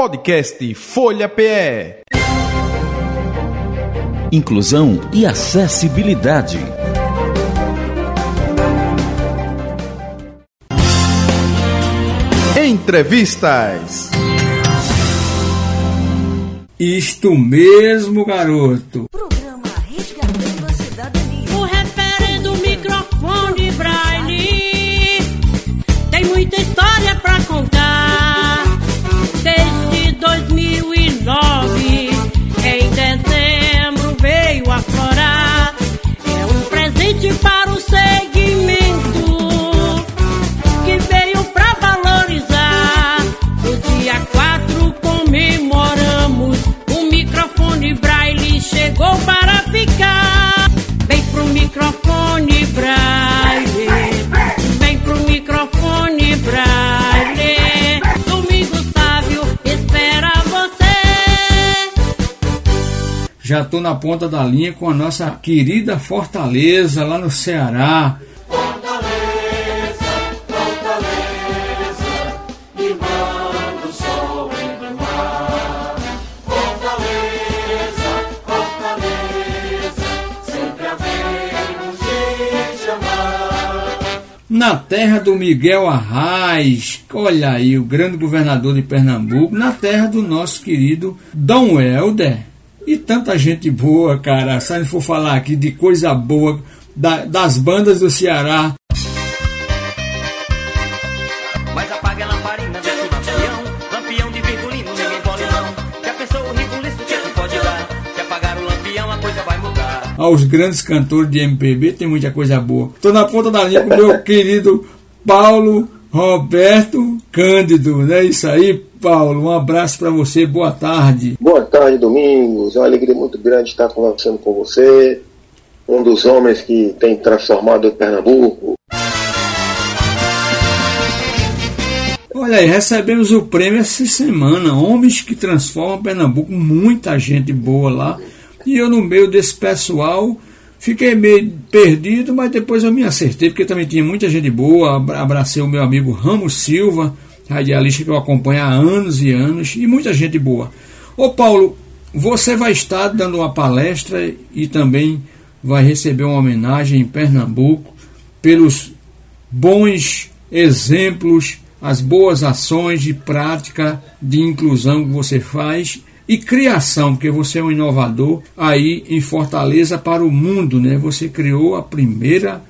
Podcast Folha PE. Inclusão e acessibilidade. Entrevistas. Isto mesmo, garoto. Programa Braille. Vem pro microfone Braille. Domingo Sávio espera você. Já tô na ponta da linha com a nossa querida Fortaleza, lá no Ceará. Na terra do Miguel Arraes, olha aí, o grande governador de Pernambuco, na terra do nosso querido Dom Helder. E tanta gente boa, cara. Se a for falar aqui de coisa boa da- das bandas do Ceará, Mas a aos grandes cantores de MPB, tem muita coisa boa. Tô na ponta da linha com o meu querido Paulo Roberto Cândido, né? Isso aí, Paulo. Um abraço para você, boa tarde. Boa tarde, Domingos. É uma alegria muito grande estar conversando com você, um dos homens que tem transformado o Pernambuco. Olha aí, recebemos o prêmio essa semana. Homens que transformam Pernambuco, muita gente boa lá. E eu, no meio desse pessoal, fiquei meio perdido, mas depois eu me acertei, porque também tinha muita gente boa. Abra- Abracei o meu amigo Ramos Silva, radialista que eu acompanho há anos e anos, e muita gente boa. Ô Paulo, você vai estar dando uma palestra e também vai receber uma homenagem em Pernambuco pelos bons exemplos, as boas ações de prática de inclusão que você faz e criação, porque você é um inovador aí em Fortaleza para o mundo, né? Você criou a primeira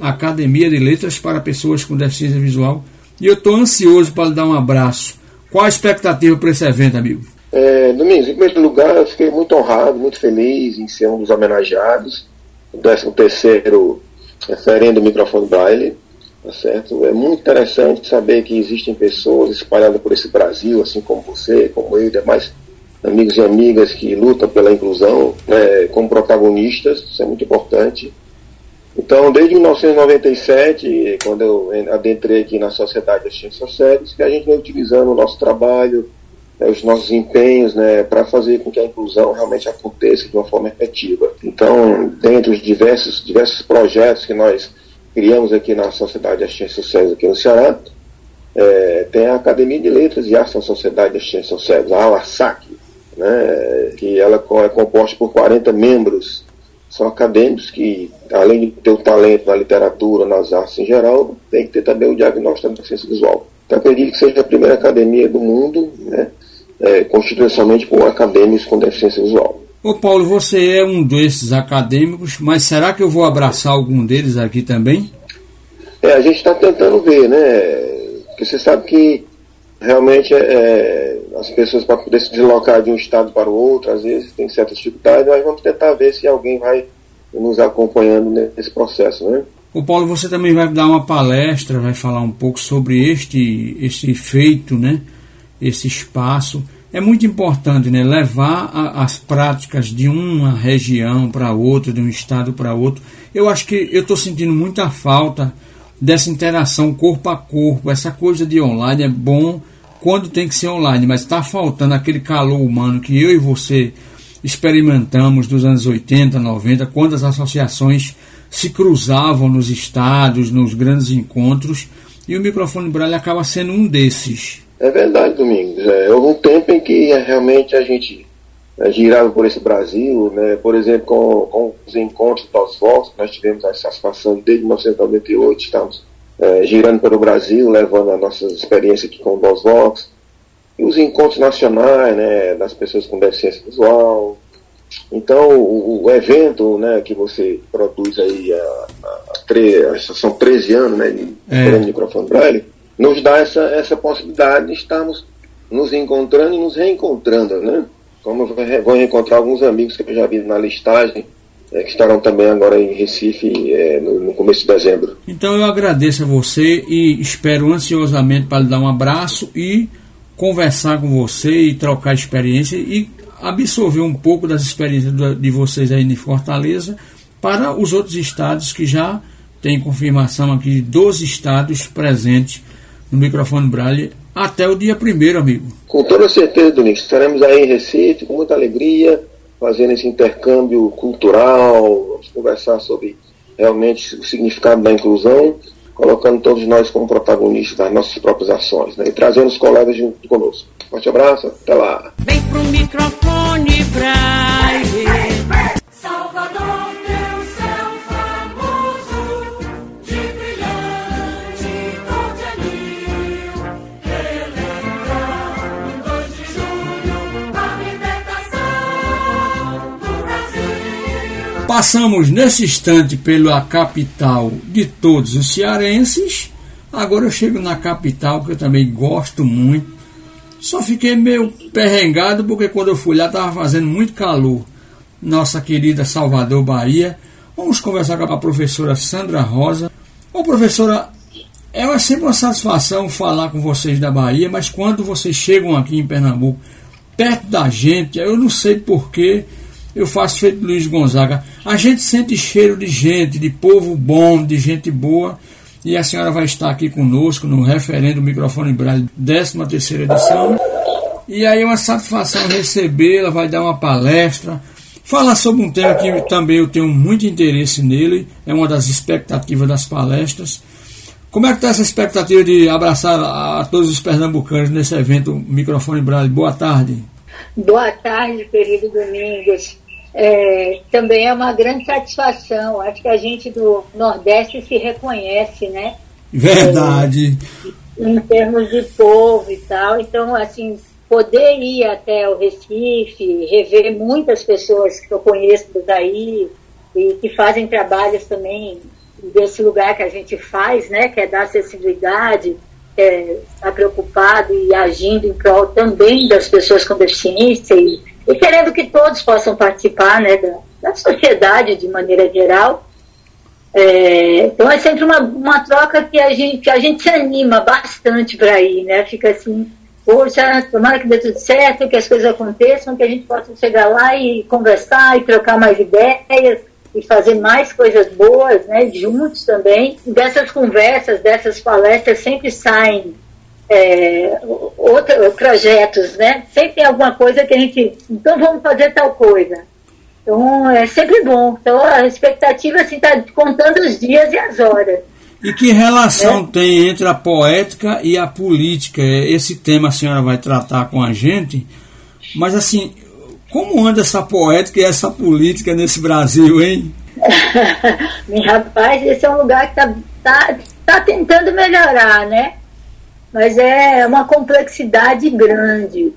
Academia de Letras para pessoas com deficiência visual e eu estou ansioso para lhe dar um abraço. Qual a expectativa para esse evento, amigo? É, Domingos, em primeiro lugar, eu fiquei muito honrado, muito feliz em ser um dos homenageados, o 13º referendo microfone Braille, tá certo? É muito interessante saber que existem pessoas espalhadas por esse Brasil, assim como você, como eu e demais amigos e amigas que lutam pela inclusão né, como protagonistas, isso é muito importante. Então, desde 1997, quando eu adentrei aqui na Sociedade das Ciências Sociais, que a gente vem utilizando o nosso trabalho, né, os nossos empenhos né, para fazer com que a inclusão realmente aconteça de uma forma efetiva. Então, dentre os diversos, diversos projetos que nós criamos aqui na Sociedade das Ciências Sociais aqui no Ceará, é, tem a Academia de Letras e Artes da Sociedade das Ciências Sociais, a ALASAC, né, que ela é composta por 40 membros, são acadêmicos que, além de ter o talento na literatura, nas artes em geral, tem que ter também o diagnóstico da deficiência visual. Então, acredito que seja a primeira academia do mundo, né, é, constituída somente por acadêmicos com deficiência visual. Ô Paulo, você é um desses acadêmicos, mas será que eu vou abraçar algum deles aqui também? É, a gente está tentando ver, né? Porque você sabe que realmente é, é, as pessoas para poder se deslocar de um estado para o outro, às vezes tem certas dificuldades, mas vamos tentar ver se alguém vai nos acompanhando nesse processo, né? O Paulo, você também vai dar uma palestra, vai falar um pouco sobre este, este feito, né? Esse espaço. É muito importante, né? Levar a- as práticas de uma região para outra, de um estado para outro. Eu acho que eu estou sentindo muita falta dessa interação corpo a corpo. Essa coisa de online é bom quando tem que ser online, mas está faltando aquele calor humano que eu e você experimentamos dos anos 80, 90, quando as associações se cruzavam nos estados, nos grandes encontros, e o microfone Braille acaba sendo um desses. É verdade, Domingos. É, houve um tempo em que é, realmente a gente é, girava por esse Brasil, né? por exemplo, com, com os encontros dos Vox, nós tivemos a satisfação desde 1998, estamos é, girando pelo Brasil, levando as nossas experiências aqui com o Dos Vox, e os encontros nacionais né, das pessoas com deficiência visual. Então, o, o evento né, que você produz aí há, há tre são 13 anos né, de É. microfone braille, nos dá essa, essa possibilidade de estarmos nos encontrando e nos reencontrando, né? Como eu vou reencontrar alguns amigos que eu já vi na listagem, é, que estarão também agora em Recife é, no, no começo de dezembro. Então eu agradeço a você e espero ansiosamente para lhe dar um abraço e conversar com você e trocar experiência e absorver um pouco das experiências de vocês aí em Fortaleza para os outros estados que já têm confirmação aqui de 12 estados presentes no microfone Braille até o dia 1 amigo. Com toda certeza, Domingos, estaremos aí em Recife com muita alegria, fazendo esse intercâmbio cultural, vamos conversar sobre realmente o significado da inclusão, colocando todos nós como protagonistas das nossas próprias ações, né? e trazendo os colegas junto conosco. Forte abraço, até lá. Vem pro microfone Braille. Passamos nesse instante pela capital de todos os cearenses. Agora eu chego na capital, que eu também gosto muito. Só fiquei meio perrengado porque quando eu fui lá estava fazendo muito calor. Nossa querida Salvador, Bahia. Vamos conversar com a professora Sandra Rosa. Ô professora, é sempre uma satisfação falar com vocês da Bahia, mas quando vocês chegam aqui em Pernambuco, perto da gente, eu não sei porquê, eu faço feito Luiz Gonzaga. A gente sente cheiro de gente, de povo bom, de gente boa. E a senhora vai estar aqui conosco no referendo Microfone Braille, 13 terceira edição. E aí é uma satisfação recebê-la, vai dar uma palestra, falar sobre um tema que também eu tenho muito interesse nele, é uma das expectativas das palestras. Como é que está essa expectativa de abraçar a, todos os pernambucanos nesse evento Microfone Braille? Boa tarde. Boa tarde, querido Domingos. É, também é uma grande satisfação. Acho que a gente do Nordeste se reconhece, né? Verdade. Em termos de povo e tal. Então, assim, poder ir até o Recife, rever muitas pessoas que eu conheço daí e que fazem trabalhos também desse lugar que a gente faz, né? Que é dar acessibilidade, é, estar preocupado e agindo em prol também das pessoas com deficiência e, e querendo que todos possam participar né, da, da sociedade de maneira geral. É, então é sempre uma, uma troca que a gente, que a gente se anima bastante para ir, né? Fica assim, poxa, tomara que dê tudo certo, que as coisas aconteçam, que a gente possa chegar lá e conversar e trocar mais ideias e fazer mais coisas boas, né? Juntos também. Dessas conversas, dessas palestras sempre saem é, outra, projetos, né? Sempre tem alguma coisa que a gente. Então vamos fazer tal coisa. Então é sempre bom. Então a expectativa assim está contando os dias e as horas. E que relação tem entre a poética e a política? Esse tema a senhora vai tratar com a gente, mas assim, como anda essa poética e essa política nesse Brasil, hein? Rapaz, esse é um lugar que está tá, tá tentando melhorar, né? Mas é uma complexidade grande.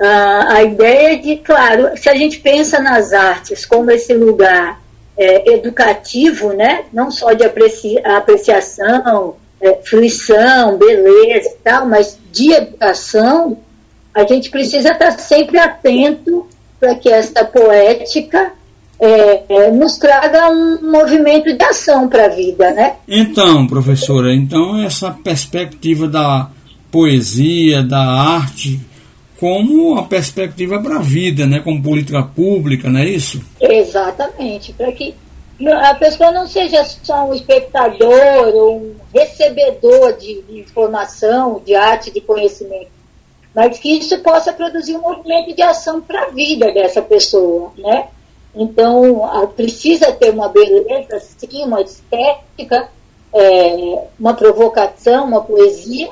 Ah, a ideia de, claro, se a gente pensa nas artes como esse lugar é, educativo, né? não só de apreci apreciação, é, fruição, beleza e tal, mas de educação, a gente precisa estar sempre atento para que essa poética é, é, nos traga um movimento de ação para a vida, né? Então, professora, então essa perspectiva da poesia, da arte, como uma perspectiva para a vida, né? Como política pública, não é isso? Exatamente, para que a pessoa não seja só um espectador ou um recebedor de informação, de arte, de conhecimento, mas que isso possa produzir um movimento de ação para a vida dessa pessoa, né? Então, a, precisa ter uma beleza, sim, uma estética, é, uma provocação, uma poesia,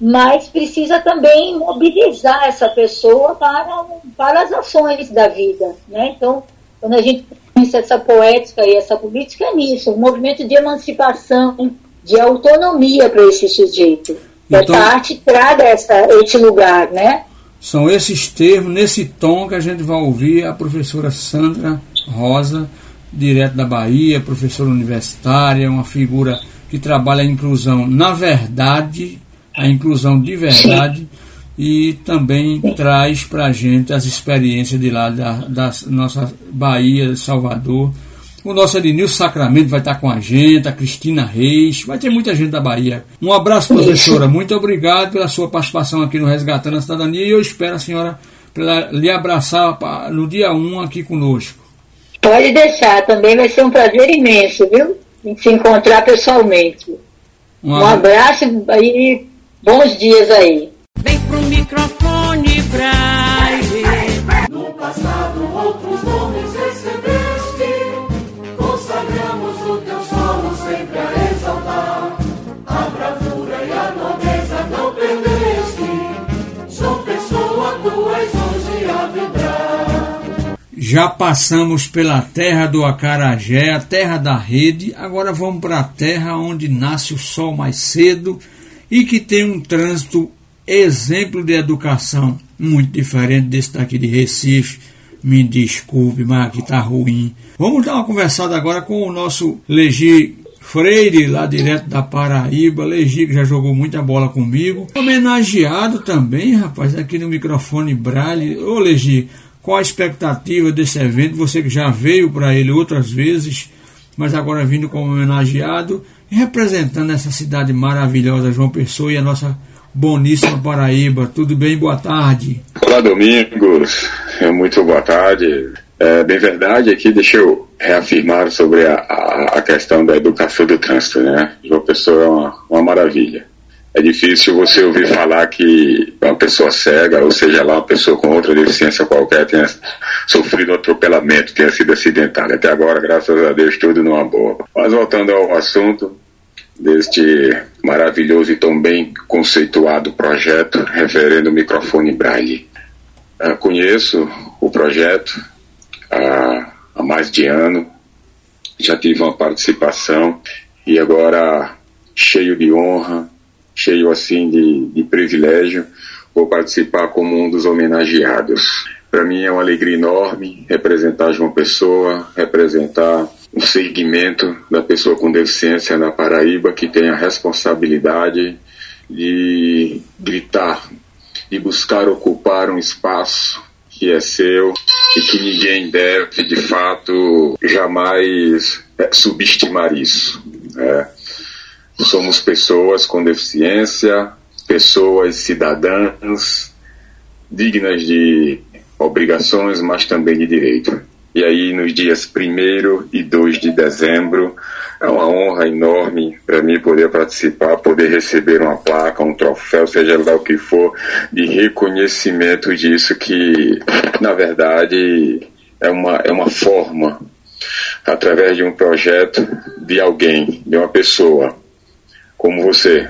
mas precisa também mobilizar essa pessoa para, para as ações da vida. Né? Então, quando a gente pensa essa poética e essa política, é nisso, um movimento de emancipação, de autonomia para esse sujeito. Então- essa arte traga essa, esse lugar, né? São esses termos, nesse tom que a gente vai ouvir a professora Sandra Rosa, direto da Bahia, professora universitária, uma figura que trabalha a inclusão na verdade, a inclusão de verdade, e também traz para a gente as experiências de lá da, da nossa Bahia, Salvador. O nosso Ednilson Sacramento vai estar com a gente, a Cristina Reis, vai ter muita gente da Bahia. Um abraço, professora. Muito obrigado pela sua participação aqui no Resgatando a Cidadania e eu espero a senhora pra lhe abraçar no dia 1 aqui conosco. Pode deixar, também vai ser um prazer imenso, viu? Se encontrar pessoalmente. Um Um abraço. e bons dias aí. Vem pro microfone, Braille. Já passamos pela terra do acarajé, a terra da rede, agora vamos para a terra onde nasce o sol mais cedo e que tem um trânsito exemplo de educação muito diferente desse daqui de Recife. Me desculpe, mas aqui tá ruim. Vamos dar uma conversada agora com o nosso Legi Freire, lá direto da Paraíba. Legi, que já jogou muita bola comigo. Homenageado também, rapaz, aqui no microfone Braille. Ô Legi, qual a expectativa desse evento? Você que já veio para ele outras vezes, mas agora vindo como homenageado representando essa cidade maravilhosa, João Pessoa e a nossa boníssima Paraíba. Tudo bem? Boa tarde. Olá, Domingos. É, Muito boa tarde. É bem verdade aqui, deixa eu reafirmar sobre a, a, a questão da educação do trânsito, né? João Pessoa é uma, uma maravilha. É difícil você ouvir falar que uma pessoa cega, ou seja lá, uma pessoa com outra deficiência qualquer, tenha sofrido atropelamento, tenha sido acidentada. Até agora, graças a Deus, tudo numa boa. Mas voltando ao assunto deste maravilhoso e tão bem conceituado projeto Referendo Microfone Braille. Ah, conheço o projeto há mais de ano, já tive uma participação e agora, cheio de honra, cheio assim de, de privilégio, vou participar como um dos homenageados. Para mim é uma alegria enorme representar João Pessoa, representar um segmento da pessoa com deficiência na Paraíba que tem a responsabilidade de gritar, de buscar ocupar um espaço que é seu e que ninguém deve, de fato, jamais eh, subestimar isso. né? Somos pessoas com deficiência, pessoas cidadãs, dignas de obrigações, mas também de direito. E aí, nos dias 1 e 2 de dezembro, é uma honra enorme para mim poder participar, poder receber uma placa, um troféu, seja lá o que for, de reconhecimento disso que, na verdade, é uma, é uma forma, através de um projeto, de alguém, de uma pessoa, como você,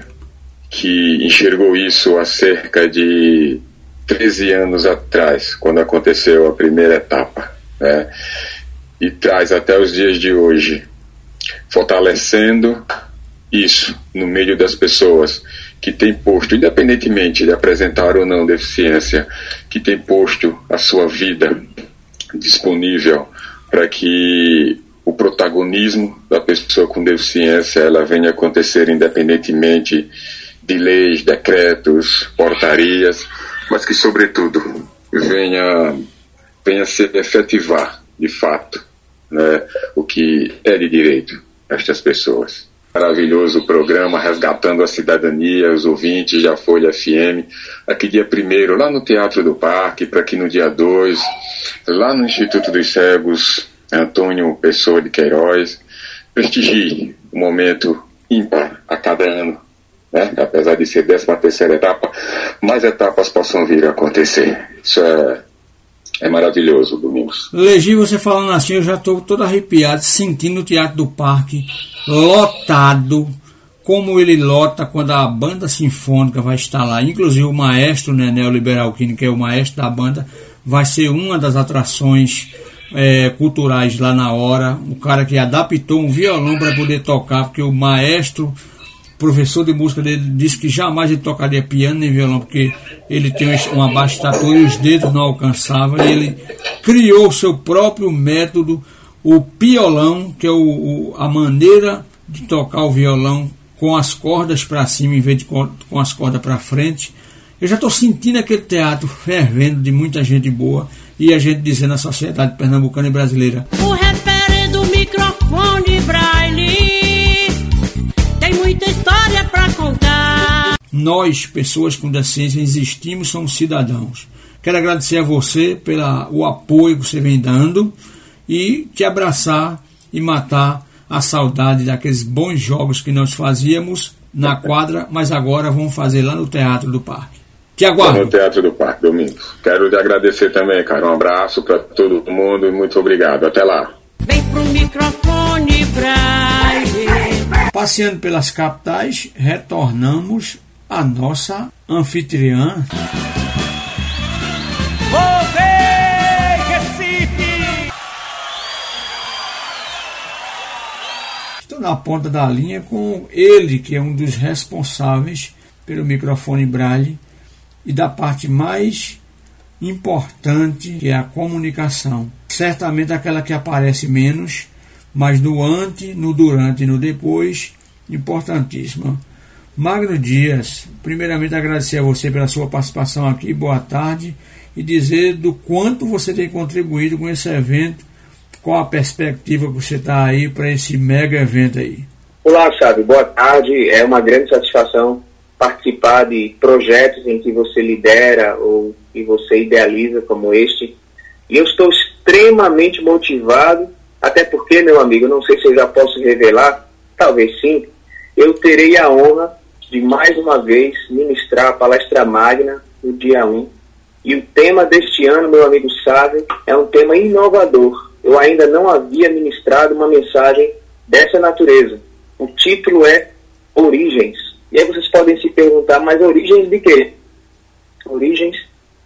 que enxergou isso há cerca de 13 anos atrás, quando aconteceu a primeira etapa, né? E traz até os dias de hoje, fortalecendo isso no meio das pessoas que têm posto, independentemente de apresentar ou não deficiência, que têm posto a sua vida disponível para que o protagonismo da pessoa com deficiência ela venha acontecer independentemente de leis, decretos, portarias, mas que sobretudo venha venha se efetivar de fato né, o que é de direito estas pessoas. Maravilhoso programa Resgatando a Cidadania, os ouvintes da Folha FM, aqui dia 1 lá no Teatro do Parque, para que no dia 2, lá no Instituto dos Cegos, Antônio Pessoa de Queiroz, prestigie um momento ímpar a cada ano, né? apesar de ser 13 terceira etapa, mais etapas possam vir a acontecer. Isso é, é maravilhoso, Domingos. Legi, você falando assim, eu já estou todo arrepiado, sentindo o Teatro do Parque lotado, como ele lota quando a banda sinfônica vai estar lá. Inclusive o maestro Nenel Liberalquini, que é o maestro da banda, vai ser uma das atrações é, culturais lá na hora. O cara que adaptou um violão para poder tocar, porque o maestro, professor de música dele, disse que jamais ele tocaria piano nem violão, porque ele tem uma baixa estatura e os dedos não alcançavam. E ele criou seu próprio método, o piolão, que é o, o a maneira de tocar o violão com as cordas para cima em vez de com as cordas para frente. Eu já estou sentindo aquele teatro fervendo de muita gente boa e a gente dizendo à sociedade pernambucana e brasileira. O referendo microfone Braille tem muita história para contar. Nós, pessoas com deficiência, existimos, somos cidadãos. Quero agradecer a você pelo apoio que você vem dando e te abraçar e matar a saudade daqueles bons jogos que nós fazíamos na quadra, mas agora vamos fazer lá no Teatro do Parque. Te aguardo. No Teatro do Parque, Domingos. Quero te agradecer também, cara. Um abraço para todo mundo e muito obrigado. Até lá. Vem pro microfone Braille. Passeando pelas capitais, retornamos à nossa anfitriã. Estou na ponta da linha com ele, que é um dos responsáveis pelo microfone Braille e da parte mais importante, que é a comunicação. Certamente aquela que aparece menos, mas no ante, no durante e no depois, importantíssima. Magno Dias, primeiramente agradecer a você pela sua participação aqui, boa tarde, e dizer do quanto você tem contribuído com esse evento, qual a perspectiva que você está aí para esse mega evento aí. Olá, Sábio, boa tarde, é uma grande satisfação participar de projetos em que você lidera ou que você idealiza como este. E eu estou extremamente motivado, até porque, meu amigo, não sei se eu já posso revelar, talvez sim, eu terei a honra de mais uma vez ministrar a palestra magna no dia 1. E o tema deste ano, meu amigo sabe, é um tema inovador. Eu ainda não havia ministrado uma mensagem dessa natureza. O título é Origens. E aí vocês podem se perguntar, mas origens de quê? Origens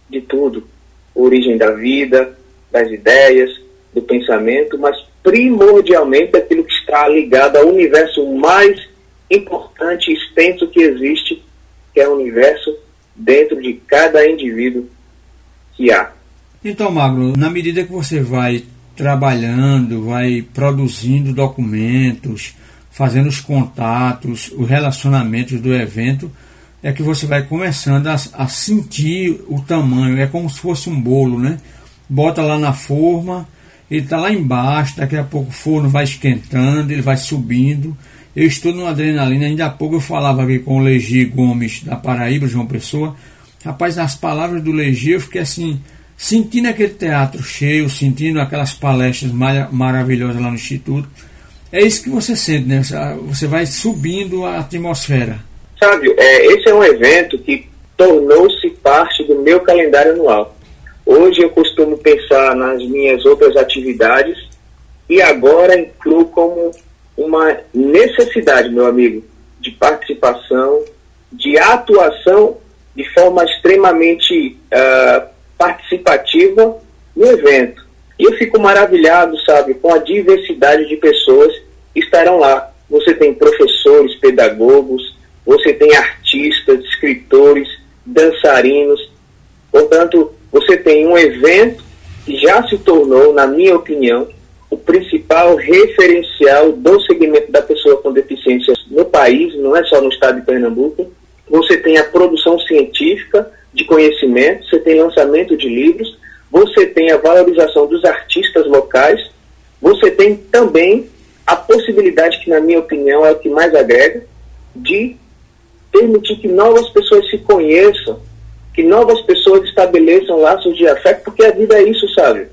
de tudo. Origem da vida, das ideias, do pensamento, mas primordialmente aquilo que está ligado ao universo mais importante e extenso que existe, que é o universo dentro de cada indivíduo que há. Então, Magro, na medida que você vai trabalhando, vai produzindo documentos, fazendo os contatos, os relacionamentos do evento, é que você vai começando a, a, sentir o tamanho. É como se fosse um bolo, né? Bota lá na forma, ele está lá embaixo, daqui a pouco o forno vai esquentando, ele vai subindo. Eu estou numa adrenalina, ainda há pouco eu falava aqui com o Legi Gomes da Paraíba, João Pessoa. Rapaz, nas palavras do Legi eu fiquei assim, sentindo aquele teatro cheio, sentindo aquelas palestras maravilhosas lá no Instituto é isso que você sente, né? Você vai subindo a atmosfera. Sabe, é, esse é um evento que tornou-se parte do meu calendário anual. Hoje eu costumo pensar nas minhas outras atividades e agora incluo como uma necessidade, meu amigo, de participação, de atuação de forma extremamente uh, participativa no evento. E eu fico maravilhado, sabe, com a diversidade de pessoas estarão lá. Você tem professores, pedagogos, você tem artistas, escritores, dançarinos. Portanto, você tem um evento que já se tornou, na minha opinião, o principal referencial do segmento da pessoa com deficiência no país, não é só no estado de Pernambuco. Você tem a produção científica de conhecimento, você tem lançamento de livros, você tem a valorização dos artistas locais, você tem também a possibilidade, que na minha opinião é o que mais agrega, de permitir que novas pessoas se conheçam, que novas pessoas estabeleçam laços de afeto, porque a vida é isso, sabe?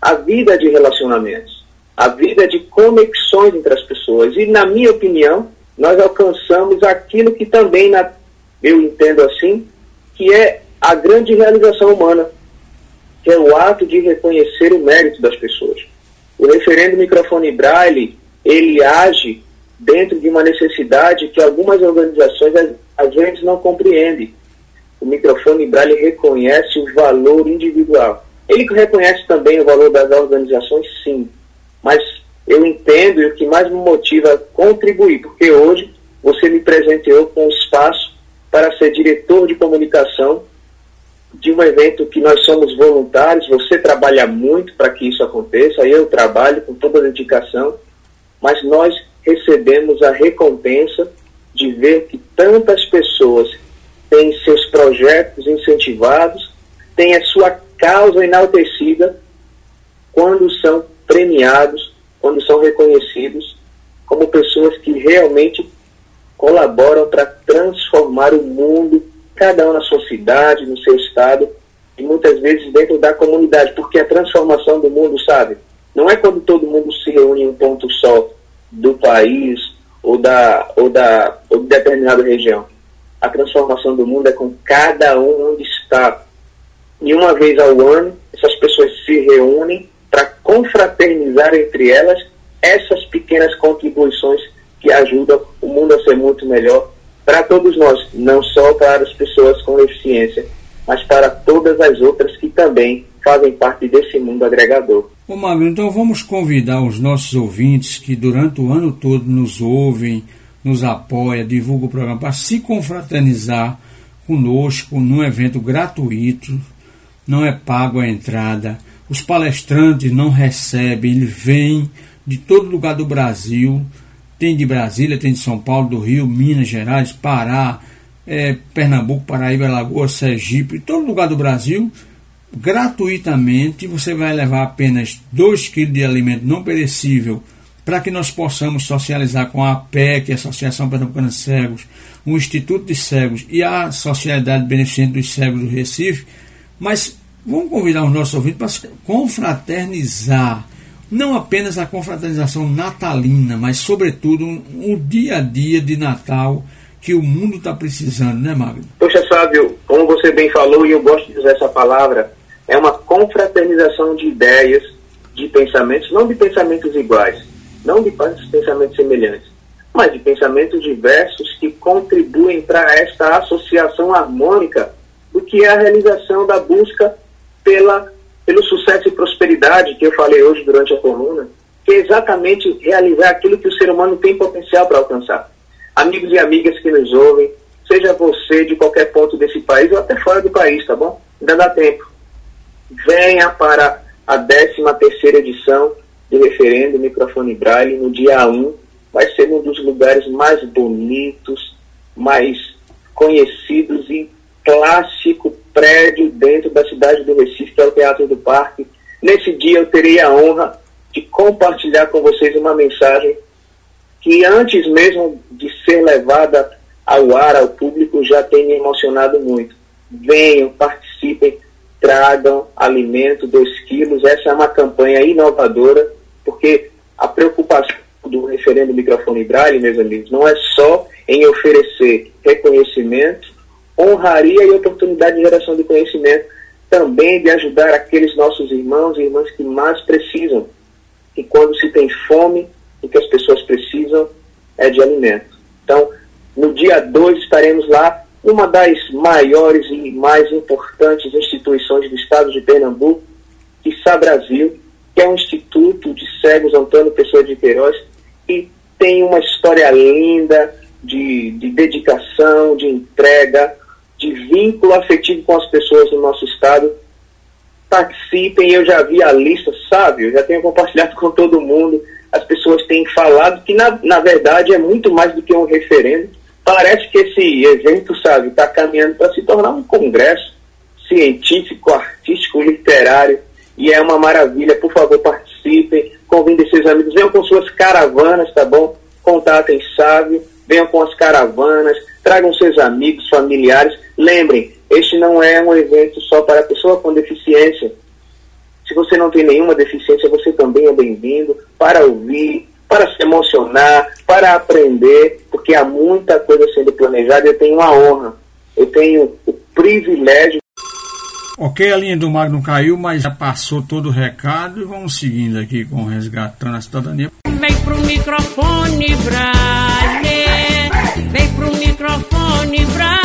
A vida é de relacionamentos, a vida é de conexões entre as pessoas. E, na minha opinião, nós alcançamos aquilo que também, na, eu entendo assim, que é a grande realização humana, que é o ato de reconhecer o mérito das pessoas. O referendo microfone Braille, ele age dentro de uma necessidade que algumas organizações às, vezes não compreendem. O microfone Braille reconhece o valor individual. Ele reconhece também o valor das organizações, sim, mas eu entendo e o que mais me motiva a contribuir, porque hoje você me presenteou com o espaço para ser diretor de comunicação de um evento que nós somos voluntários, você trabalha muito para que isso aconteça, eu trabalho com toda a dedicação, mas nós recebemos a recompensa de ver que tantas pessoas têm seus projetos incentivados, têm a sua causa enaltecida quando são premiados, quando são reconhecidos como pessoas que realmente colaboram para transformar o mundo, cada um na sua cidade, no seu estado, e muitas vezes dentro da comunidade, porque a transformação do mundo, sabe, não é quando todo mundo se reúne em um ponto só do país ou da, ou da ou de determinada região. A transformação do mundo é com cada um onde está. E uma vez ao ano, essas pessoas se reúnem para confraternizar entre elas essas pequenas contribuições que ajudam o mundo a ser muito melhor para todos nós, não só para as pessoas com deficiência, mas para todas as outras que também fazem parte desse mundo agregador. Ô Magno, então vamos convidar os nossos ouvintes que durante o ano todo nos ouvem, nos apoiam, divulgam o programa para se confraternizar conosco num evento gratuito, não é pago a entrada. Os palestrantes não recebem, eles vêm de todo lugar do Brasil tem de Brasília, tem de São Paulo, do Rio, Minas Gerais, Pará, é, Pernambuco, Paraíba, Alagoas, Sergipe, todo lugar do Brasil, gratuitamente. Você vai levar apenas 2 kg de alimento não perecível para que nós possamos socializar com a APEC, a Associação Pernambucana de Cegos, o Instituto de Cegos e a Sociedade Beneficente dos Cegos do Recife. Mas vamos convidar os nossos ouvintes para confraternizar não apenas a confraternização natalina, mas sobretudo o dia a dia de Natal que o mundo está precisando, né, Magno? Poxa, Sábio, como você bem falou, e eu gosto de usar essa palavra, é uma confraternização de ideias, de pensamentos, não de pensamentos iguais, não de pensamentos semelhantes, mas de pensamentos diversos que contribuem para esta associação harmônica do que é a realização da busca pela pelo sucesso e prosperidade que eu falei hoje durante a coluna, que é exatamente realizar aquilo que o ser humano tem potencial para alcançar. Amigos e amigas que nos ouvem, seja você de qualquer ponto desse país ou até fora do país, tá bom? Ainda dá tempo. Venha para a 13 terceira edição do referendo Microfone Braille no dia 1. Vai ser um dos lugares mais bonitos, mais conhecidos e clássico prédio dentro da cidade do Recife, que é o Teatro do Parque. Nesse dia eu terei a honra de compartilhar com vocês uma mensagem que antes mesmo de ser levada ao ar, ao público, já tem me emocionado muito. Venham, participem, tragam alimento, 2 quilos. Essa é uma campanha inovadora, porque a preocupação do referendo microfone Braille, meus amigos, não é só em oferecer reconhecimento honraria e oportunidade de geração de conhecimento, também de ajudar aqueles nossos irmãos e irmãs que mais precisam. E quando se tem fome, o que as pessoas precisam é de alimento. Então, no dia 2 estaremos lá, uma das maiores e mais importantes instituições do estado de Pernambuco, Sá Brasil, que é um instituto de cegos Antônio Pessoa de Queiroz, e tem uma história linda de, de dedicação, de entrega, de vínculo afetivo com as pessoas do nosso estado. Participem, eu já vi a lista, sabe? Eu já tenho compartilhado com todo mundo. As pessoas têm falado que, na, na verdade, é muito mais do que um referendo. Parece que esse evento, sabe, está caminhando para se tornar um congresso científico, artístico, literário. E é uma maravilha. Por favor, participem, convidem seus amigos, venham com suas caravanas, tá bom? Contatem Sávio, venham com as caravanas, tragam seus amigos, familiares. Lembrem, este não é um evento só para pessoa com deficiência. Se você não tem nenhuma deficiência, você também é bem-vindo para ouvir, para se emocionar, para aprender, porque há muita coisa sendo planejada. Eu tenho uma honra, eu tenho o privilégio Ok, a linha do Magno caiu, mas já passou todo o recado e vamos seguindo aqui com Resgatando a Cidadania. Vem pro microfone, Braille. Vem pro microfone, Braille.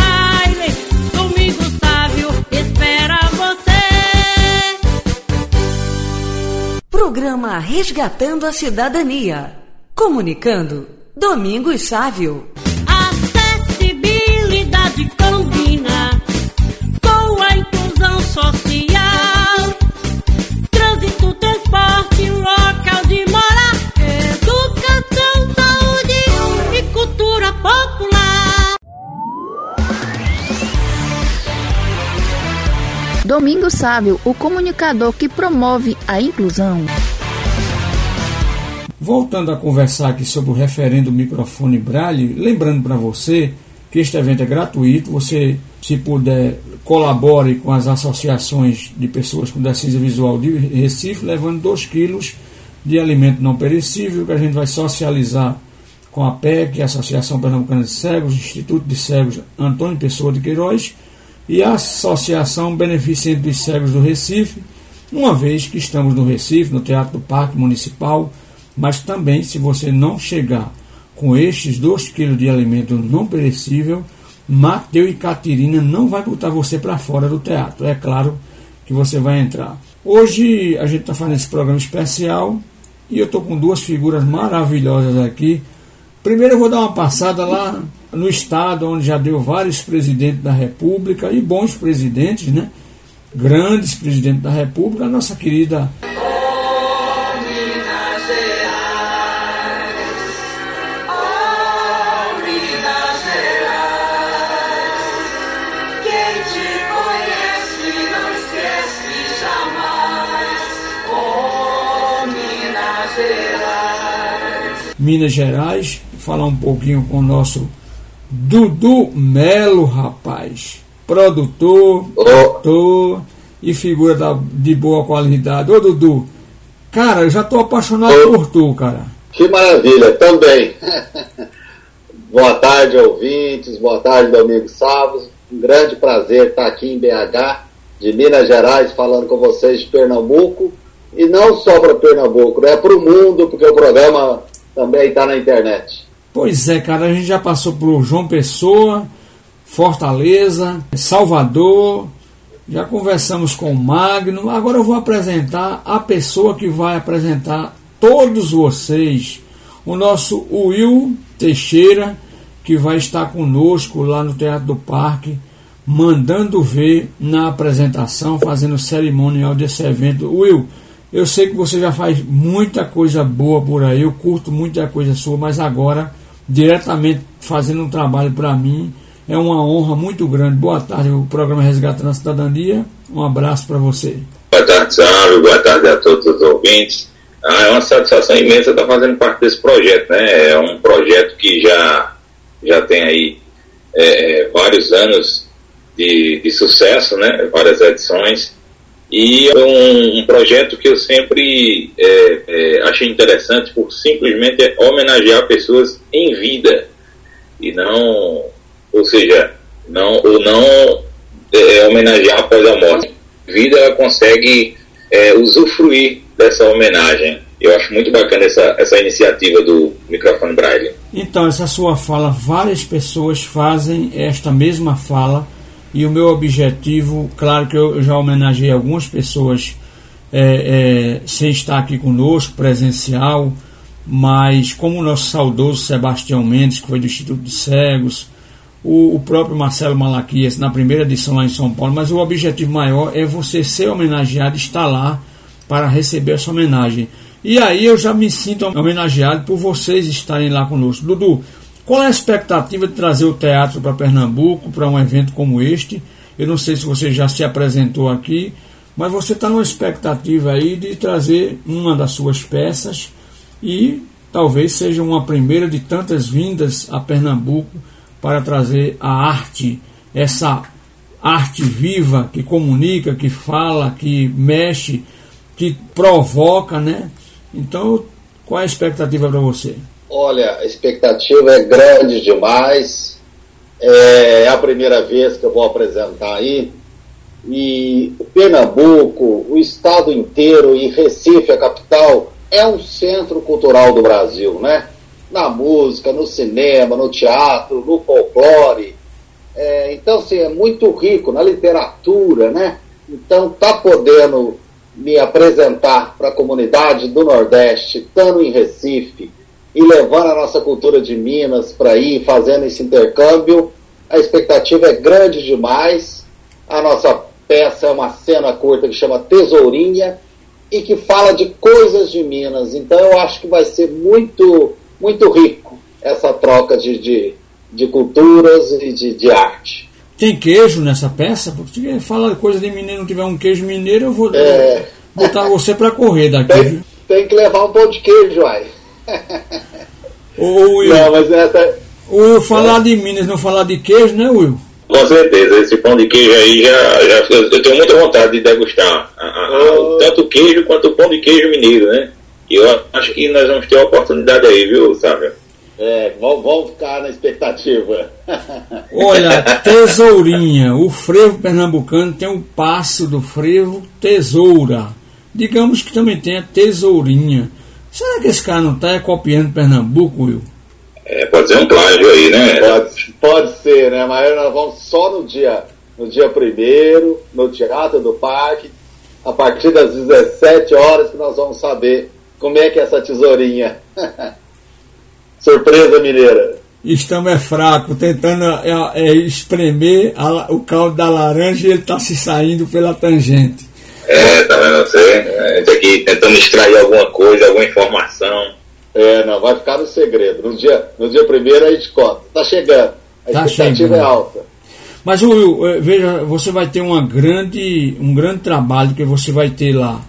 Programa Resgatando a Cidadania. Comunicando Domingos Sávio. Sábio, o comunicador que promove a inclusão. Voltando a conversar aqui sobre o referendo microfone Braille, lembrando para você que este evento é gratuito, você, se puder, colabore com as associações de pessoas com deficiência visual de Recife, levando 2 quilos de alimento não perecível, que a gente vai socializar com a PEC, a Associação Pernambucana de Cegos, Instituto de Cegos Antônio Pessoa de Queiroz e a Associação Beneficente dos Cegos do Recife, uma vez que estamos no Recife, no Teatro do Parque Municipal, mas também se você não chegar com estes 2 quilos de alimento não perecível, Mateu e Catirina não vai botar você para fora do teatro. É claro que você vai entrar. Hoje a gente está fazendo esse programa especial e eu estou com duas figuras maravilhosas aqui. Primeiro eu vou dar uma passada lá no estado onde já deu vários presidentes da República e bons presidentes, né? Grandes presidentes da República, a nossa querida Minas Gerais. Falar um pouquinho com o nosso Dudu Melo, rapaz. Produtor, ator e figura da- de boa qualidade. Ô Dudu, cara, eu já tô apaixonado por tu, cara. Que maravilha, também. boa tarde, ouvintes, boa tarde, Domingos Savos. Um grande prazer estar aqui em BH, de Minas Gerais, falando com vocês de Pernambuco. E não só para Pernambuco, é para o mundo, porque o programa também está na internet. Pois é, cara, a gente já passou por João Pessoa, Fortaleza, Salvador, já conversamos com o Magno. Agora eu vou apresentar a pessoa que vai apresentar todos vocês, o nosso Will Teixeira, que vai estar conosco lá no Teatro do Parque, mandando ver na apresentação, fazendo cerimonial desse evento. Will, eu sei que você já faz muita coisa boa por aí, eu curto muita coisa sua, mas agora, diretamente fazendo um trabalho para mim, é uma honra muito grande. Boa tarde, o programa Resgatando a Cidadania. Um abraço para você. Boa tarde, Sávio. Boa tarde a todos os ouvintes. Ah, é uma satisfação imensa estar fazendo parte desse projeto, né? É um projeto que já, já tem aí é, vários anos de, de sucesso, né? Várias edições. E é um, um projeto que eu sempre é, é, achei interessante por simplesmente homenagear pessoas em vida e não, ou seja, não ou não é, homenagear após a morte. Vida ela consegue é, usufruir dessa homenagem. Eu acho muito bacana essa, essa iniciativa do microfone Braille. Então, essa sua fala, várias pessoas fazem esta mesma fala e o meu objetivo, claro que eu já homenageei algumas pessoas é, é, sem estar aqui conosco, presencial, mas como o nosso saudoso Sebastião Mendes, que foi do Instituto de Cegos, o, o próprio Marcelo Malaquias na primeira edição lá em São Paulo, mas o objetivo maior é você ser homenageado, estar lá para receber essa homenagem. E aí eu já me sinto homenageado por vocês estarem lá conosco. Dudu, qual é a expectativa de trazer o teatro para Pernambuco, para um evento como este? Eu não sei se você já se apresentou aqui, mas você está numa expectativa aí de trazer uma das suas peças e talvez seja uma primeira de tantas vindas a Pernambuco para trazer a arte, essa arte viva que comunica, que fala, que mexe, que provoca, né? Então, qual é a expectativa para você? Olha, a expectativa é grande demais. É a primeira vez que eu vou apresentar aí. E Pernambuco, o estado inteiro e Recife, a capital, é um centro cultural do Brasil, né? Na música, no cinema, no teatro, no folclore. É, então, assim, é muito rico na literatura, né? Então, tá podendo me apresentar para a comunidade do Nordeste, estando em Recife, e levando a nossa cultura de Minas para ir fazendo esse intercâmbio, a expectativa é grande demais. A nossa peça é uma cena curta que chama Tesourinha e que fala de coisas de Minas. Então eu acho que vai ser muito, muito rico essa troca de, de, de culturas e de, de arte. Tem queijo nessa peça? Porque se fala coisa de mineiro, não tiver um queijo mineiro, eu vou É. botar você para correr daqui. Tem, tem que levar um pão de queijo, aí. Ô, Will, Não, mas essa. o Will falar de Minas, não falar de queijo, né, Will? Com certeza, esse pão de queijo aí já, já eu tenho muita vontade de degustar a- a- a- tanto o queijo quanto o pão de queijo mineiro, né? E eu acho que nós vamos ter a oportunidade aí, viu, Sávio? É, vamos, ficar na expectativa. Olha, tesourinha. O frevo pernambucano tem o passo do frevo tesoura. Digamos que também tem a tesourinha. Será que esse cara não está copiando Pernambuco, Will? É, pode ser um plágio aí, né? Pode, pode ser, né? Mas nós vamos só no dia, no dia primeiro, no Teatro do Parque, a partir das 17 horas que nós vamos saber como é que é essa tesourinha. Surpresa mineira. Estamos é fraco, tentando é, é, espremer a o caldo da laranja e ele está se saindo pela tangente. É, tá vendo você? A gente aqui tentando extrair alguma coisa, alguma informação. É, não, vai ficar no segredo. No dia, no dia primeiro a gente conta. Tá chegando. A Tá expectativa chegando. é alta. Mas Will, eh, veja, você vai ter uma grande, um grande trabalho que você vai ter lá.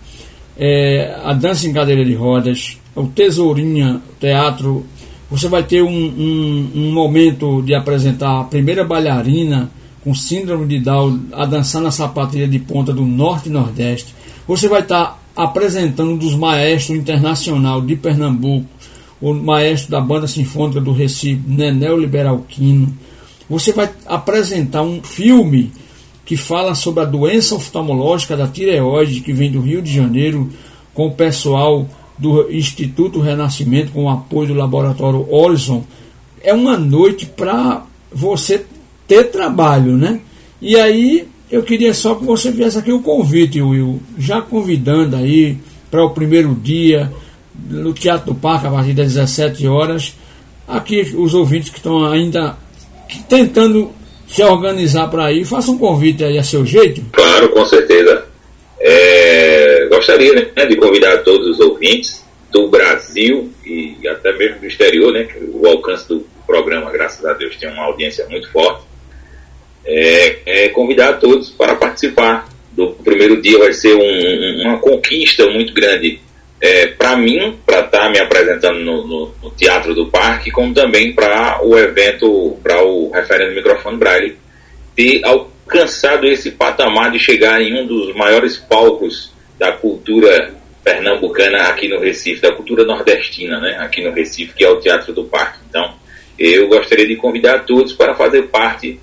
É, a dança em cadeira de rodas, o Tesourinha Teatro. Você vai ter um, um, um momento de apresentar a primeira bailarina com síndrome de Down a dançar na sapatilha de ponta do Norte e Nordeste. Você vai estar apresentando um dos maestros internacional de Pernambuco, o maestro da banda sinfônica do Recife, Nenel Liberalquino. Você vai apresentar um filme que fala sobre a doença oftalmológica da tireoide que vem do Rio de Janeiro com o pessoal do Instituto Renascimento com o apoio do laboratório Horizon. É uma noite para você ter trabalho, né? E aí eu queria só que você fizesse aqui o convite, Will, já convidando aí para o primeiro dia no Teatro do Parque a partir das 17 horas. Aqui os ouvintes que estão ainda tentando se organizar para ir, faça um convite aí a seu jeito. Claro, com certeza. É, gostaria né, de convidar todos os ouvintes do Brasil e até mesmo do exterior, né, o alcance do programa, graças a Deus, tem uma audiência muito forte. É, é, convidar todos para participar do primeiro dia. Vai ser um- um- uma conquista muito grande é, para mim, para estar me apresentando no, no- no Teatro do Parque, como também para o evento, para o Referendo Microfone Braille, ter alcançado esse patamar de chegar em um dos maiores palcos da cultura pernambucana aqui no Recife, da cultura nordestina, né, aqui no Recife, que é o Teatro do Parque. Então, eu gostaria de convidar todos para fazer parte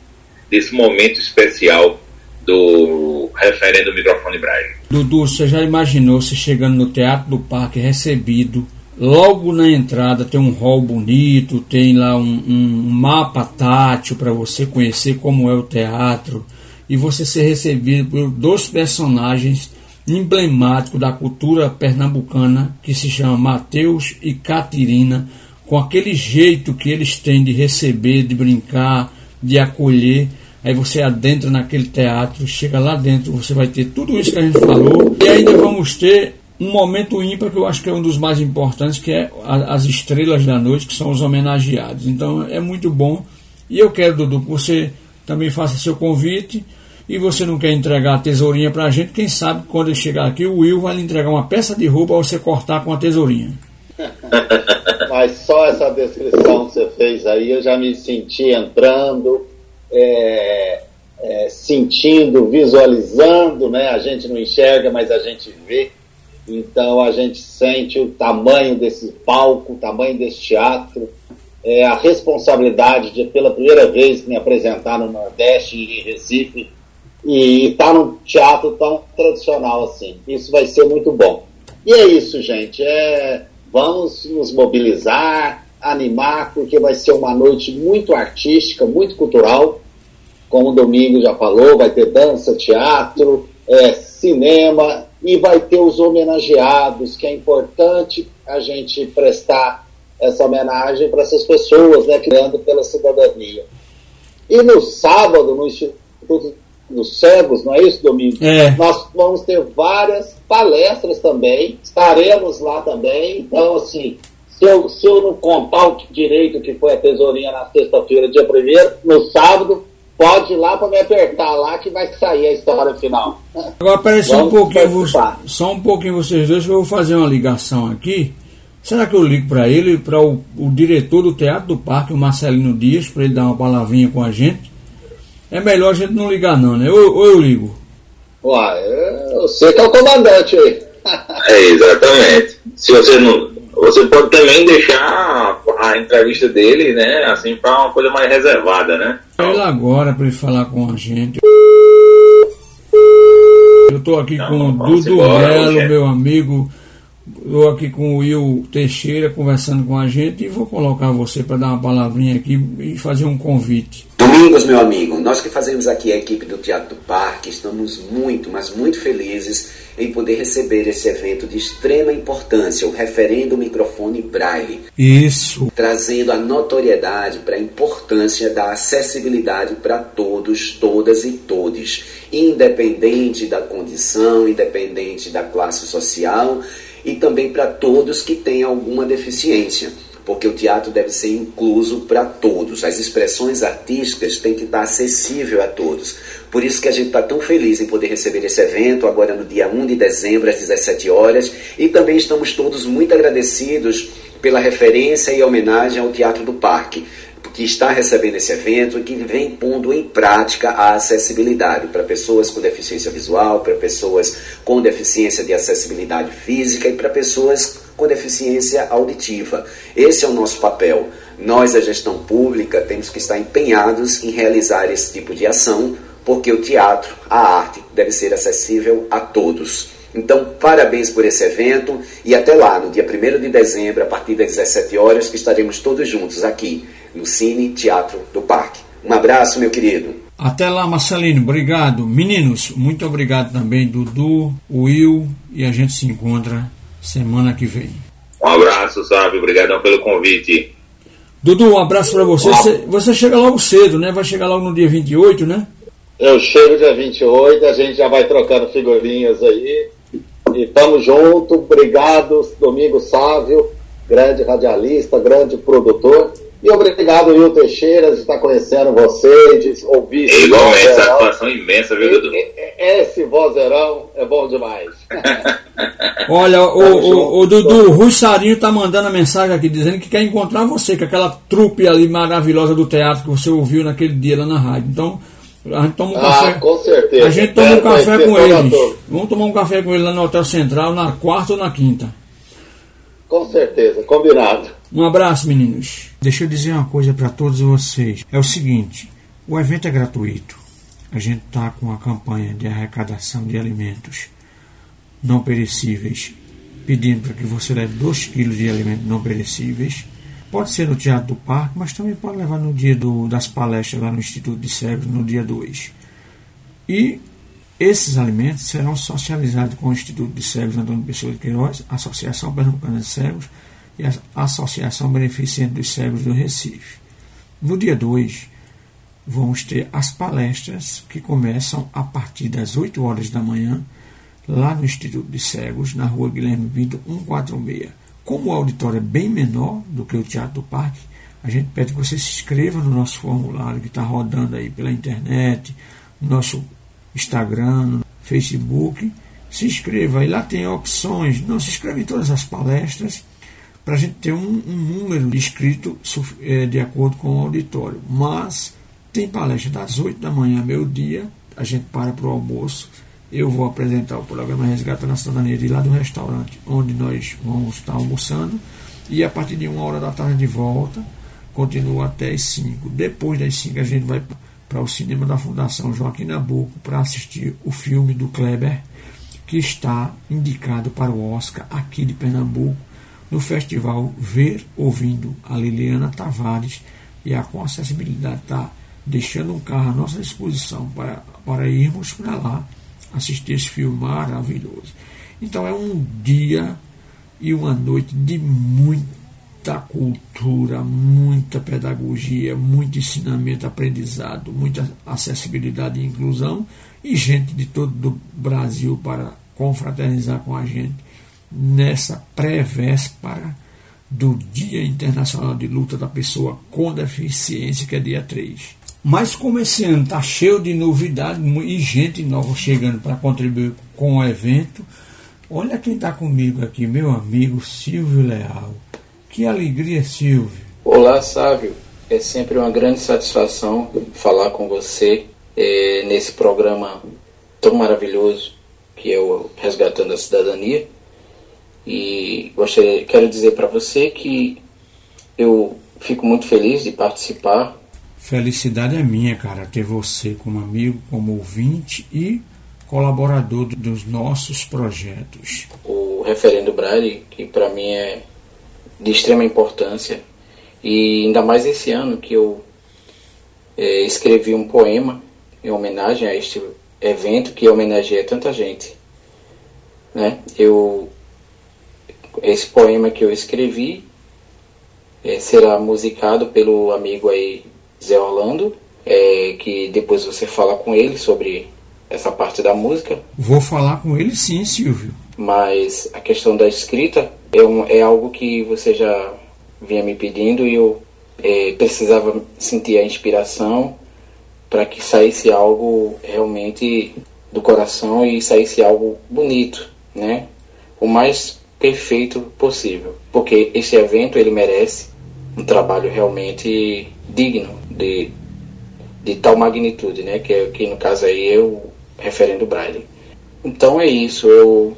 desse momento especial do Referendo Microfone Braille. Dudu, você já imaginou se chegando no Teatro do Parque recebido? Logo na entrada tem um hall bonito, tem lá um, um mapa tátil para você conhecer como é o teatro e você ser recebido por dois personagens emblemáticos da cultura pernambucana que se chama Mateus e Catirina, com aquele jeito que eles têm de receber, de brincar, de acolher. Aí você adentra naquele teatro, chega lá dentro, você vai ter tudo isso que a gente falou. E ainda vamos ter um momento ímpar que eu acho que é um dos mais importantes, que é a- as estrelas da noite, que são os homenageados. Então é muito bom. E eu quero, Dudu, que você também faça seu convite. E você não quer entregar a tesourinha pra gente, quem sabe quando ele chegar aqui, o Will vai lhe entregar uma peça de roupa pra você cortar com a tesourinha. Mas só essa descrição que você fez aí, eu já me senti entrando, é, é, sentindo, visualizando, né? A gente não enxerga, mas a gente vê. Então a gente sente o tamanho desse palco, o tamanho desse teatro, é, a responsabilidade de pela primeira vez me apresentar no Nordeste, em Recife, e estar tá num teatro tão tradicional assim. Isso vai ser muito bom. E é isso, gente. É, vamos nos mobilizar, animar, porque vai ser uma noite muito artística, muito cultural. Como o Domingo já falou, vai ter dança, teatro, é, cinema e vai ter os homenageados, que é importante a gente prestar essa homenagem para essas pessoas, né, criando pela cidadania. E no sábado, no Instituto dos Cegos, não é isso, Domingo? É. Nós vamos ter várias palestras também, estaremos lá também. Então, assim, se eu, se eu não contar o direito que foi a tesourinha na sexta-feira, dia 1 no sábado, pode ir lá para me apertar lá que vai sair a história final. Agora, peraí só um pouquinho, só um pouquinho vocês dois, que eu vou fazer uma ligação aqui. Será que eu ligo para ele, para o, o, diretor do Teatro do Parque, o Marcelino Dias, para ele dar uma palavrinha com a gente? É melhor a gente não ligar não, né? Ou, ou eu ligo? Uai, você que é o comandante aí. é, exatamente. Se você não. Você pode também deixar a entrevista dele, né? Assim, para uma coisa mais reservada, né? Ele agora para ele falar com a gente. Eu estou aqui não, com o Dudu Melo, meu amigo Estou aqui com o Will Teixeira conversando com a gente e vou colocar você para dar uma palavrinha aqui e fazer um convite. Domingos, meu amigo, nós que fazemos aqui a equipe do Teatro do Parque estamos muito, mas muito felizes em poder receber esse evento de extrema importância, o Referendo Microfone Braille. Isso. Trazendo a notoriedade para a importância da acessibilidade para todos, todas e todes, independente da condição, independente da classe social e também para todos que têm alguma deficiência, porque o teatro deve ser incluso para todos. As expressões artísticas têm que estar acessível a todos. Por isso que a gente está tão feliz em poder receber esse evento agora no dia 1 de dezembro às 17 horas e também estamos todos muito agradecidos pela referência e homenagem ao Teatro do Parque que está recebendo esse evento e que vem pondo em prática a acessibilidade para pessoas com deficiência visual, para pessoas com deficiência de acessibilidade física e para pessoas com deficiência auditiva. Esse é o nosso papel. Nós, a gestão pública, temos que estar empenhados em realizar esse tipo de ação, porque o teatro, a arte, deve ser acessível a todos. Então, parabéns por esse evento e até lá, no dia 1 de dezembro, a partir das 17 horas, que estaremos todos juntos aqui no Cine Teatro do Parque. Um abraço, meu querido. Até lá, Marcelino. Obrigado. Meninos, muito obrigado também, Dudu, Will, e a gente se encontra semana que vem. Um abraço, sabe? Obrigado pelo convite. Dudu, um abraço para você. você. Você chega logo cedo, né? Vai chegar logo no dia 28, né? Eu chego dia 28, a gente já vai trocando figurinhas aí. E tamo junto. Obrigado, Domingo Sávio, grande radialista, grande produtor. E obrigado, Will Teixeira, de estar conhecendo você, de ouvir. É igualmente, satisfação imensa, viu, Dudu? Esse vozeirão é bom demais. Olha, o, o, o, Dudu, o Rui Sarinho tá mandando a mensagem aqui dizendo que quer encontrar você, com aquela trupe ali maravilhosa do teatro que você ouviu naquele dia lá na rádio. Então, a gente toma um ah, café. com certeza. A gente toma um café com eles. Vamos tomar um café com ele lá no Hotel Central na quarta ou na quinta. Com certeza, combinado. Um abraço, meninos. Deixa eu dizer uma coisa para todos vocês. É o seguinte: o evento é gratuito. A gente está com a campanha de arrecadação de alimentos não perecíveis, pedindo para que você leve 2 kg de alimentos não perecíveis. Pode ser no Teatro do Parque, mas também pode levar no dia do, das palestras lá no Instituto de Cegos, no dia 2. E esses alimentos serão socializados com o Instituto de Cegos Antônio Pessoa de Queiroz, Associação Pernambucana de Cegos e a Associação Beneficente dos Cegos do Recife. No dia 2, vamos ter as palestras que começam a partir das 8 horas da manhã, lá no Instituto de Cegos, na rua Guilherme Pinto 146. Como o auditório é bem menor do que o Teatro do Parque, a gente pede que você se inscreva no nosso formulário que está rodando aí pela internet, no nosso Instagram, no Facebook. Se inscreva aí, lá tem opções. Não se inscreve em todas as palestras para a gente ter um, um número de inscritos é, de acordo com o auditório. Mas tem palestra das 8 da manhã ao meio-dia, a gente para para o almoço. Eu vou apresentar o programa Resgata na Cidadania de lá do restaurante onde nós vamos estar almoçando. E a partir de uma hora da tarde de volta, continua até as 5. Depois das 5 a gente vai para o cinema da Fundação Joaquim Nabuco para assistir o filme do Kleber, que está indicado para o Oscar aqui de Pernambuco, no festival Ver Ouvindo a Liliana Tavares, e a com acessibilidade está deixando um carro à nossa disposição para, para irmos para lá assistir esse filme maravilhoso. Então é um dia e uma noite de muita cultura, muita pedagogia, muito ensinamento, aprendizado, muita acessibilidade e inclusão e gente de todo o Brasil para confraternizar com a gente nessa pré-véspera do Dia Internacional de Luta da Pessoa com Deficiência, que é dia 3. Mas como esse ano está cheio de novidades e gente nova chegando para contribuir com o evento, olha quem está comigo aqui, meu amigo Silvio Leal. Que alegria, Silvio. Olá, Sávio. É sempre uma grande satisfação falar com você é, nesse programa tão maravilhoso que é o Resgatando a Cidadania. E gostaria, quero dizer para você que eu fico muito feliz de participar. Felicidade é minha, cara, ter você como amigo, como ouvinte e colaborador dos nossos projetos. O Referendo Braille, que para mim é de extrema importância, e ainda mais esse ano que eu é, escrevi um poema em homenagem a este evento que homenageia tanta gente. Né? Eu, esse poema que eu escrevi é, será musicado pelo amigo aí Zé Orlando, é, que depois você fala com ele sobre essa parte da música. Vou falar com ele sim, Silvio. Mas a questão da escrita é, um, é algo que você já vinha me pedindo e eu é, precisava sentir a inspiração para que saísse algo realmente do coração e saísse algo bonito, né? O mais perfeito possível, porque esse evento ele merece um trabalho realmente digno de, de tal magnitude, né? Que, é, que no caso aí é o referendo Braille. Então é isso, eu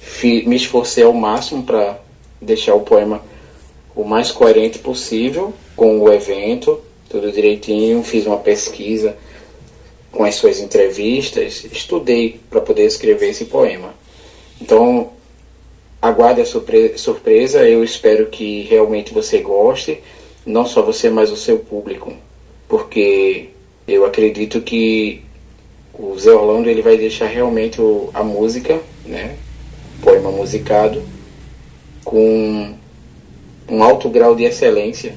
fi, me esforcei ao máximo para deixar o poema o mais coerente possível com o evento, tudo direitinho, fiz uma pesquisa com as suas entrevistas, estudei para poder escrever esse poema. Então, aguarde a surpre surpresa, eu espero que realmente você goste, não só você, mas o seu público, porque eu acredito que o Zé Orlando ele vai deixar realmente o, a música, né, poema musicado, com um alto grau de excelência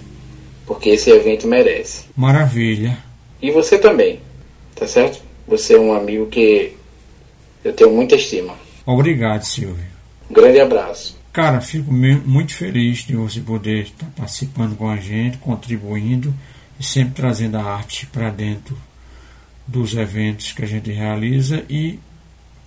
porque esse evento merece. Maravilha. E você também, tá certo? Você é um amigo que eu tenho muita estima. Obrigado, Silvio. Um grande abraço. Cara, fico muito feliz de você poder estar participando com a gente, contribuindo e sempre trazendo a arte para dentro dos eventos que a gente realiza e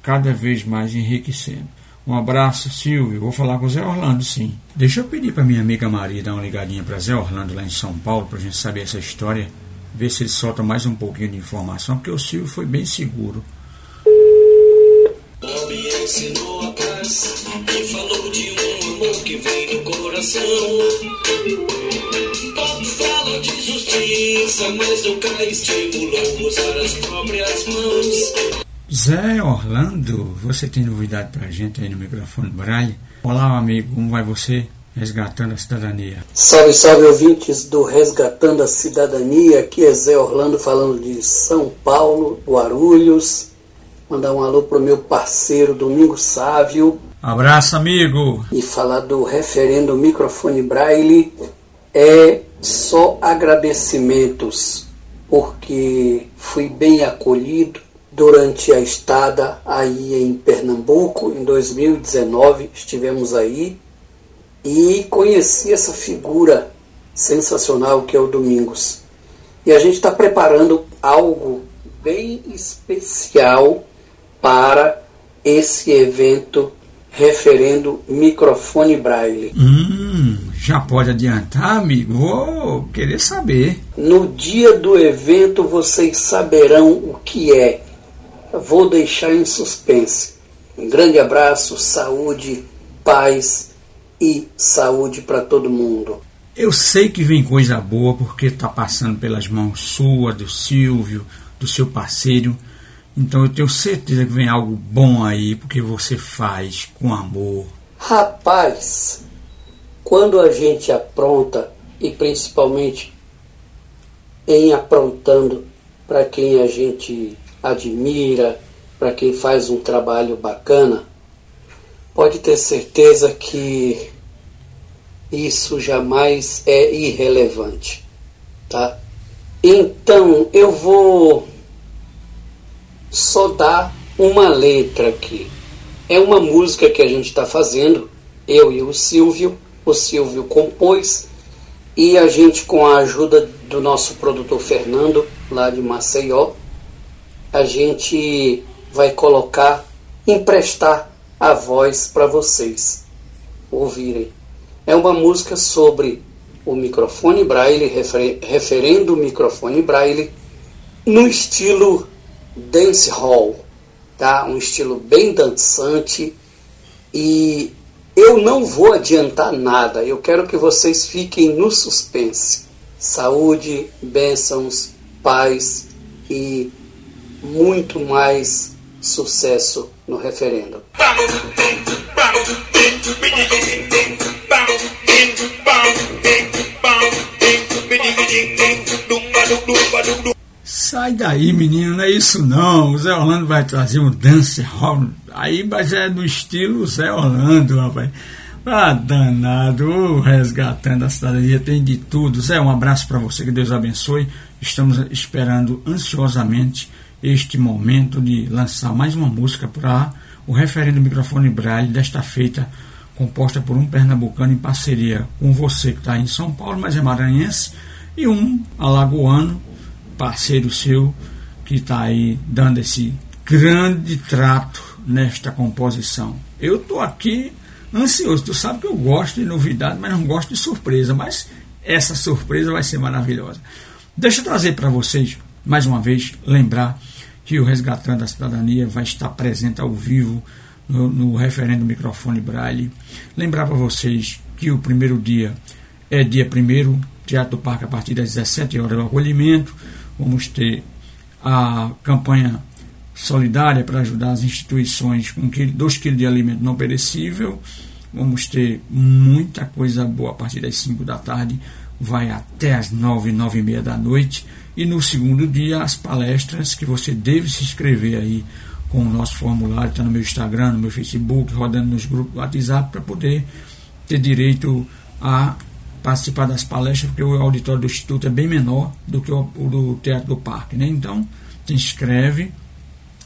cada vez mais enriquecendo. Um abraço, Silvio. Vou falar com o Zé Orlando, sim. Deixa eu pedir para minha amiga Maria dar uma ligadinha para Zé Orlando lá em São Paulo, para a gente saber essa história, ver se ele solta mais um pouquinho de informação, porque o Silvio foi bem seguro. Falou de um amor que vem do coração. Bob fala de justiça, mas nunca estimulou usar as próprias mãos. Zé Orlando, você tem novidade pra gente aí no microfone Braille? Olá, amigo, como vai você? Resgatando a Cidadania. Salve, salve, ouvintes do Resgatando a Cidadania. Aqui é Zé Orlando falando de São Paulo, Guarulhos. Mandar um alô pro meu parceiro Domingo Sávio. Abraço, amigo. E falar do referendo microfone Braille é só agradecimentos, porque fui bem acolhido durante a estada aí em Pernambuco, em 2019, estivemos aí e conheci essa figura sensacional que é o Domingos. E a gente está preparando algo bem especial para esse evento referendo microfone braille. Hum, já pode adiantar, amigo? Vou querer saber. No dia do evento vocês saberão o que é vou deixar em suspense. Um grande abraço, saúde, paz e saúde para todo mundo. Eu sei que vem coisa boa porque está passando pelas mãos sua, do Silvio, do seu parceiro. Então eu tenho certeza que vem algo bom aí porque você faz com amor. Rapaz, quando a gente apronta e principalmente em aprontando para quem a gente admira, para quem faz um trabalho bacana, pode ter certeza que isso jamais é irrelevante, tá? Então eu vou só dar uma letra aqui. É uma música que a gente está fazendo, eu e o Silvio. O Silvio compôs e a gente, com a ajuda do nosso produtor Fernando, lá de Maceió, a gente vai colocar, emprestar a voz para vocês ouvirem. É uma música sobre o microfone braille, refer, referendo o microfone braille, no estilo dance hall, tá? Um estilo bem dançante e eu não vou adiantar nada. Eu quero que vocês fiquem no suspense. Saúde, bênçãos, paz e muito mais sucesso no referendo. Sai daí, menino, não é isso não. O Zé Orlando vai trazer um dance hall. Aí, mas é do estilo Zé Orlando, rapaz. Ah, danado, resgatando a cidadania, tem de tudo. Zé, um abraço para você, que Deus abençoe. Estamos esperando ansiosamente este momento de lançar mais uma música para o referendo microfone Braille, desta feita composta por um pernambucano em parceria com você que está em São Paulo, mas é maranhense, e um alagoano, parceiro seu, que está aí dando esse grande trato nesta composição. Eu estou aqui ansioso, tu sabe que eu gosto de novidade, mas não gosto de surpresa, mas essa surpresa vai ser maravilhosa. Deixa eu trazer para vocês, mais uma vez, lembrar que o Resgatando a Cidadania vai estar presente ao vivo no, no referendo microfone Braille. Lembrar para vocês que o primeiro dia é dia primeiro, Teatro do Parque a partir das 17 horas do acolhimento. Vamos ter a campanha solidária para ajudar as instituições com 2 kg de alimento não perecível. Vamos ter muita coisa boa a partir das 5 da tarde, vai até as 9, 9 e meia da noite. E no segundo dia, as palestras que você deve se inscrever aí com o nosso formulário, está no meu Instagram, no meu Facebook, rodando nos grupos do WhatsApp, para poder ter direito a participar das palestras, porque o auditório do Instituto é bem menor do que o, do Teatro do Parque. Né? Então, se inscreve.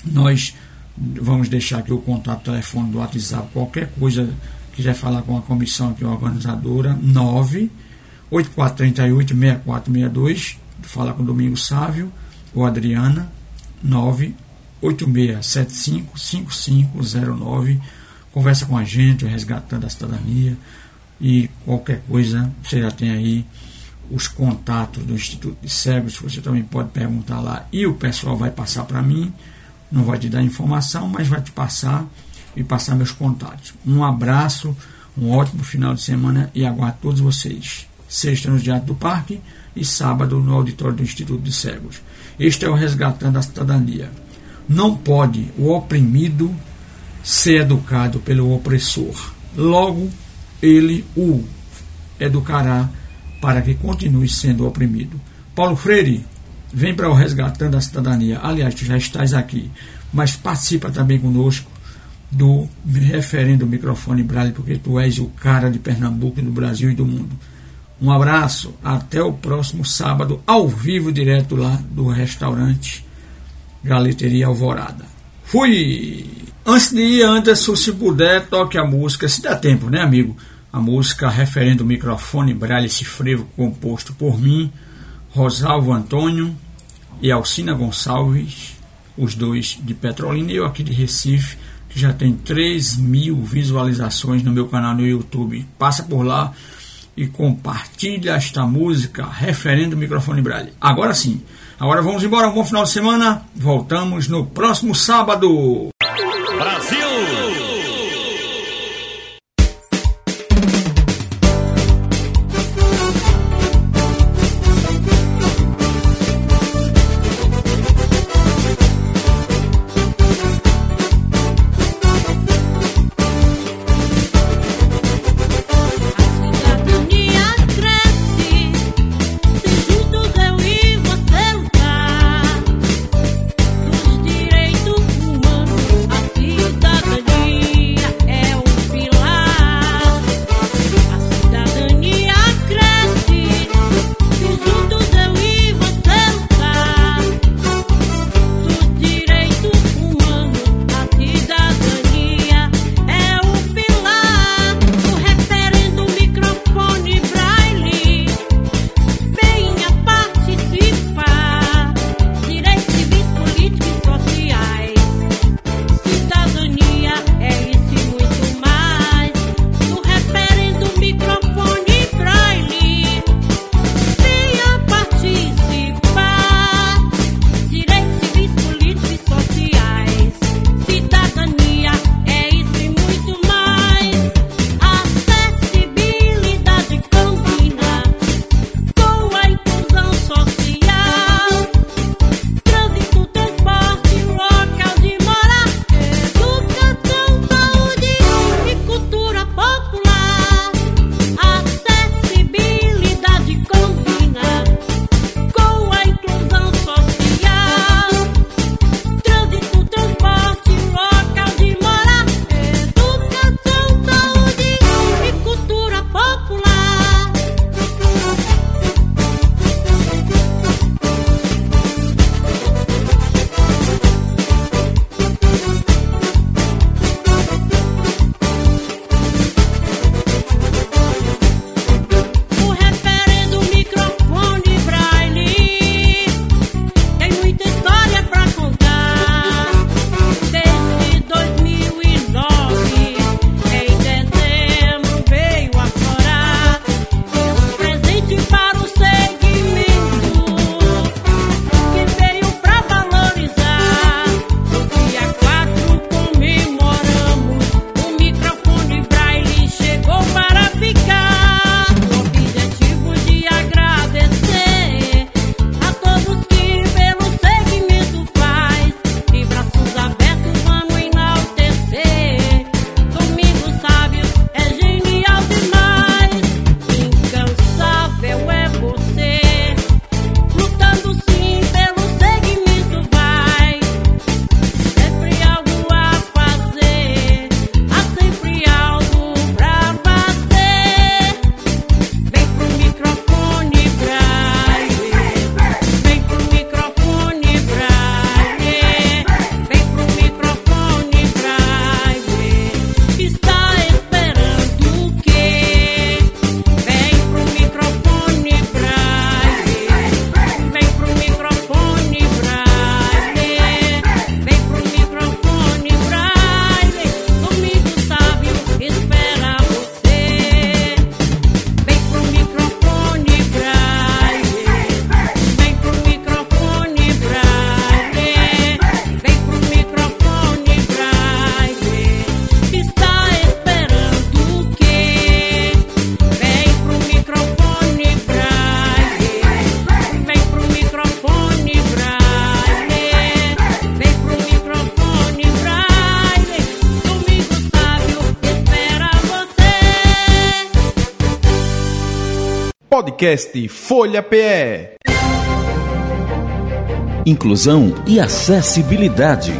Nós vamos deixar aqui o contato telefone do WhatsApp, qualquer coisa quiser falar com a comissão aqui, organizadora, 9 8438 6462, fala com o Domingo Sávio ou Adriana, 9 8675-5509. Conversa com a gente, resgatando a cidadania. E qualquer coisa, você já tem aí os contatos do Instituto de Cegos, você também pode perguntar lá e o pessoal vai passar para mim. Não vai te dar informação, mas vai te passar e passar meus contatos. Um abraço, um ótimo final de semana e aguardo todos vocês. Sexta no Teatro do Parque e sábado no auditório do Instituto de Cegos. Este é o Resgatando a Cidadania. Não pode o oprimido ser educado pelo opressor. Logo, ele o educará para que continue sendo oprimido. Paulo Freire, vem para o Resgatando a Cidadania. Aliás, tu já estás aqui, mas participa também conosco do referendo microfone Braille, porque tu és o cara de Pernambuco, do Brasil e do mundo. Um abraço, até o próximo sábado, ao vivo, direto lá do restaurante Galeteria Alvorada. Fui! Antes de ir, Anderson, se puder, toque a música, se dá tempo, né, amigo? A música referendo o microfone Braille Cifrevo, composto por mim, Rosalvo Antônio e Alcina Gonçalves, os dois de Petrolina e eu aqui de Recife, que já tem 3 mil visualizações no meu canal no YouTube. Passa por lá e compartilha esta música referendo o microfone Braille. Agora sim. Agora vamos embora, um bom final de semana. Voltamos no próximo sábado. Podcast Folha PE. Inclusão e acessibilidade.